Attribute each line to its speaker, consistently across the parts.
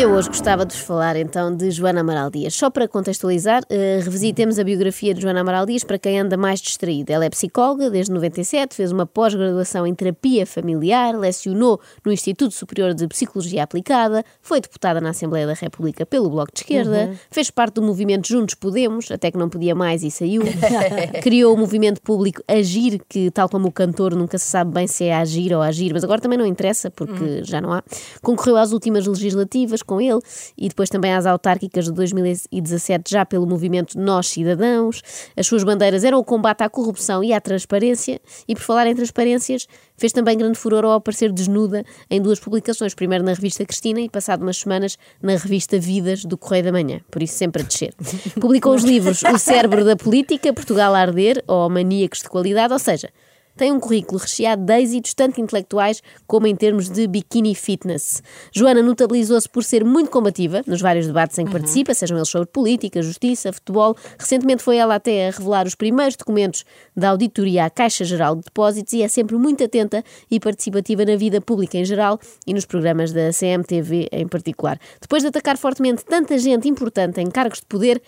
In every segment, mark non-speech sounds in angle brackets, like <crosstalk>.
Speaker 1: hoje gostava de vos falar então de Joana Amaral Dias. Só para contextualizar, uh, revisitemos a biografia de Joana Amaral Dias para quem anda mais distraído. Ela é psicóloga desde 97, fez uma pós-graduação em terapia familiar, lecionou no Instituto Superior de Psicologia Aplicada, foi deputada na Assembleia da República pelo Bloco de Esquerda, uhum. fez parte do movimento Juntos Podemos, até que não podia mais e saiu. <laughs> Criou o movimento público Agir, que tal como o cantor nunca se sabe bem se é agir ou agir, mas agora também não interessa porque uhum. já não há. Concorreu às últimas legislativas com ele e depois também às autárquicas de 2017, já pelo movimento Nós Cidadãos. As suas bandeiras eram o combate à corrupção e à transparência, e por falar em transparências, fez também grande furor ao aparecer desnuda em duas publicações, primeiro na revista Cristina e passado umas semanas na revista Vidas do Correio da Manhã, por isso sempre a descer. <laughs> Publicou os livros O Cérebro da Política, Portugal a Arder ou Maníacos de Qualidade, ou seja, tem um currículo recheado de êxitos, tanto intelectuais como em termos de bikini fitness. Joana notabilizou-se por ser muito combativa nos vários debates em que uhum. participa, sejam eles sobre política, justiça, futebol. Recentemente foi ela até a revelar os primeiros documentos da auditoria à Caixa Geral de Depósitos e é sempre muito atenta e participativa na vida pública em geral e nos programas da CMTV em particular. Depois de atacar fortemente tanta gente importante em cargos de poder,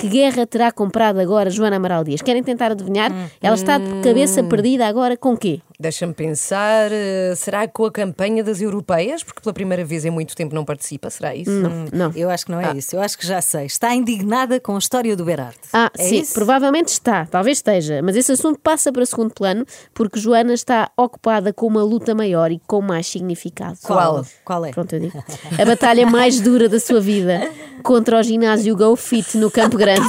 Speaker 1: que guerra terá comprado agora Joana Amaral Dias? Querem tentar adivinhar? Hum. Ela está de cabeça perdida agora com quê?
Speaker 2: Deixa-me pensar, eh, será com a campanha das europeias? Porque pela primeira vez em muito tempo não participa, será isso?
Speaker 1: Não, não.
Speaker 3: Eu acho que não é ah. isso, eu acho que já sei. Está indignada com a história do Berardo.
Speaker 1: Ah, é sim, isso? provavelmente está, talvez esteja, mas esse assunto passa para segundo plano porque Joana está ocupada com uma luta maior e com mais significado.
Speaker 3: Qual? Qual é?
Speaker 1: Pronto, eu digo. A batalha mais dura da sua vida <laughs> contra o ginásio Go Fit no Campo Grande.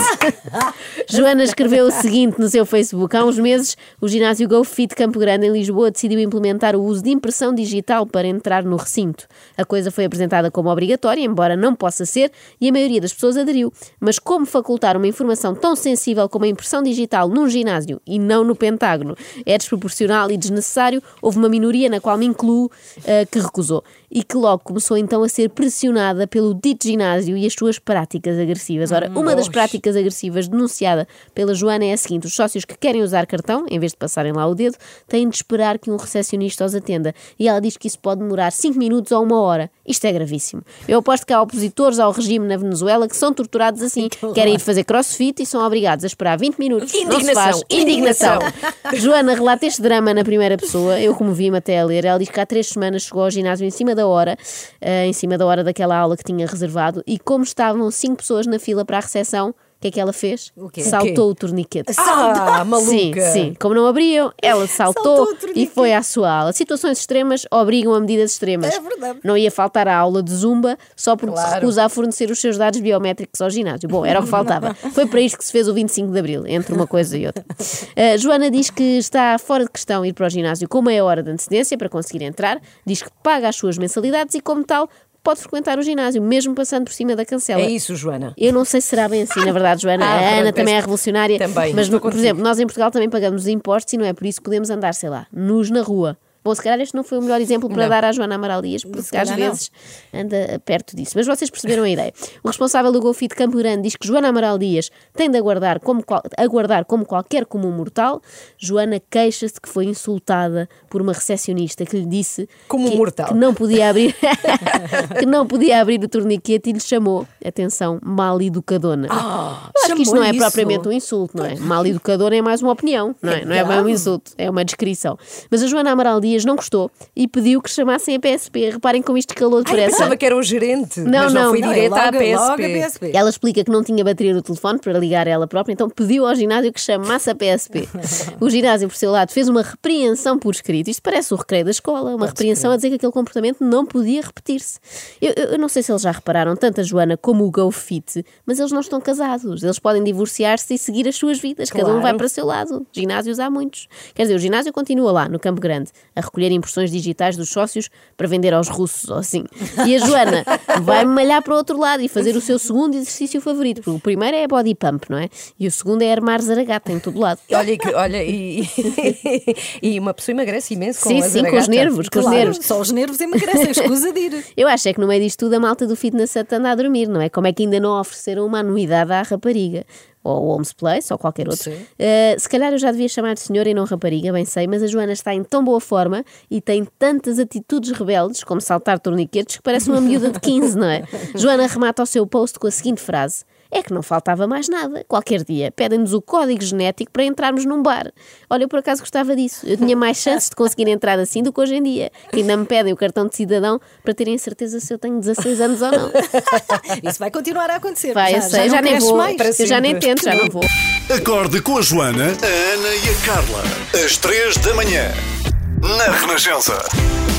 Speaker 1: <laughs> Joana escreveu o seguinte no seu Facebook: há uns meses, o ginásio Go Fit Campo Grande em Lisboa decidiu implementar o uso de impressão digital para entrar no recinto. A coisa foi apresentada como obrigatória, embora não possa ser, e a maioria das pessoas aderiu. Mas como facultar uma informação tão sensível como a impressão digital num ginásio e não no Pentágono é desproporcional e desnecessário, houve uma minoria na qual me incluo uh, que recusou e que logo começou então a ser pressionada pelo dito ginásio e as suas práticas agressivas. Ora, uma das práticas agressivas denunciada pela Joana é a seguinte: os sócios que querem usar cartão, em vez de passarem lá o dedo, têm de esperar que um recepcionista os atenda. E ela diz que isso pode demorar 5 minutos ou uma hora. Isto é gravíssimo. Eu aposto que há opositores ao regime na Venezuela que são torturados assim. Querem ir fazer crossfit e são obrigados a esperar 20 minutos.
Speaker 2: Indignação.
Speaker 1: Indignação. Joana relata este drama na primeira pessoa. Eu, como vi-me até a ler, ela diz que há três semanas chegou ao ginásio em cima da hora, uh, em cima da hora daquela aula que tinha reservado, e como estavam cinco pessoas na fila para a recepção, que é que ela fez?
Speaker 3: O quê?
Speaker 1: Saltou
Speaker 3: o,
Speaker 1: o torniquete.
Speaker 2: Ah, maluca!
Speaker 1: Sim, sim. Como não abriam, ela <laughs> saltou, saltou e foi à sua aula. Situações extremas obrigam a medidas extremas.
Speaker 3: É verdade.
Speaker 1: Não ia faltar a aula de zumba só porque claro. se recusa a fornecer os seus dados biométricos ao ginásio. Bom, era o que faltava. <laughs> foi para isto que se fez o 25 de Abril, entre uma coisa e outra. Uh, <laughs> Joana diz que está fora de questão ir para o ginásio com meia hora de antecedência para conseguir entrar. Diz que paga as suas mensalidades e, como tal, pode frequentar o ginásio, mesmo passando por cima da cancela.
Speaker 2: É isso, Joana.
Speaker 1: Eu não sei se será bem assim, na verdade, Joana. <laughs> Ah, a Ana também é revolucionária.
Speaker 2: Também.
Speaker 1: Mas, por exemplo, nós em Portugal também pagamos impostos e não é por isso que podemos andar, sei lá, nus na rua. Bom, se calhar este não foi o melhor exemplo para não. dar à Joana Amaral Dias, porque às vezes não. anda perto disso. Mas vocês perceberam a ideia. O responsável do Golfi de Campo Grande diz que Joana Amaral Dias tem de aguardar como, aguardar como qualquer comum mortal. Joana queixa-se que foi insultada por uma recepcionista que lhe disse
Speaker 2: como
Speaker 1: que,
Speaker 2: mortal.
Speaker 1: que não podia abrir <laughs> que não podia abrir o torniquete e lhe chamou, atenção, mal educadona.
Speaker 2: Ah,
Speaker 1: acho que isto não é isso. propriamente um insulto, não é? Mal educadora é mais uma opinião, não é? Não é bem um insulto, é uma descrição. Mas a Joana Amaral Dias Dias não gostou e pediu que chamassem a PSP. Reparem como isto calou depressa.
Speaker 2: Ai, pensava que era o gerente,
Speaker 1: não,
Speaker 2: mas
Speaker 1: não,
Speaker 2: não foi direto
Speaker 3: logo,
Speaker 2: à PSP.
Speaker 3: Logo PSP.
Speaker 1: Ela explica que não tinha bateria no telefone para ligar ela própria, então pediu ao ginásio que chamasse a PSP. <laughs> o ginásio, por seu lado, fez uma repreensão por escrito. Isto parece o recreio da escola, uma repreensão a dizer que aquele comportamento não podia repetir-se. Eu, eu, eu, não sei se eles já repararam, tanto a Joana como o GoFit, mas eles não estão casados. Eles podem divorciar-se e seguir as suas vidas. Claro. Cada um vai para o seu lado. Ginásios há muitos. Quer dizer, o ginásio continua lá, no Campo Grande, a recolher impressões digitais dos sócios para vender aos russos ou assim. E a Joana vai malhar para o outro lado e fazer o seu segundo exercício favorito, porque o primeiro é body pump, não é? E o segundo é armar zaragata em todo lado.
Speaker 2: Olha, olha e, e uma pessoa emagrece imenso com
Speaker 1: sim,
Speaker 2: a
Speaker 1: sim, com os nervos, com
Speaker 3: claro,
Speaker 1: os nervos.
Speaker 3: Só os nervos emagrecem, escusa de ir.
Speaker 1: Eu acho é que no meio disto tudo a malta do fitness anda a dormir, não é? Como é que ainda não ofereceram uma anuidade à rapariga? Ou Homes Place, ou qualquer outro. Uh, se calhar eu já devia chamar de senhora e não rapariga, bem sei, mas a Joana está em tão boa forma e tem tantas atitudes rebeldes, como saltar torniquetes, que parece uma miúda de 15, não é? <laughs> Joana remata o seu post com a seguinte frase: é que não faltava mais nada. Qualquer dia pedem-nos o código genético para entrarmos num bar. Olha, eu por acaso gostava disso. Eu tinha mais chances de conseguir entrar assim do que hoje em dia, que ainda me pedem o cartão de cidadão para terem certeza se eu tenho 16 anos ou não. <laughs>
Speaker 3: Isso vai continuar a acontecer.
Speaker 1: Vai, eu
Speaker 3: já,
Speaker 1: sei,
Speaker 3: já,
Speaker 1: já,
Speaker 3: não
Speaker 1: nem vou.
Speaker 3: mais.
Speaker 1: Eu já nem tento, já não vou.
Speaker 4: Acorde com a Joana, a Ana e a Carla. Às três da manhã. Na Renascença.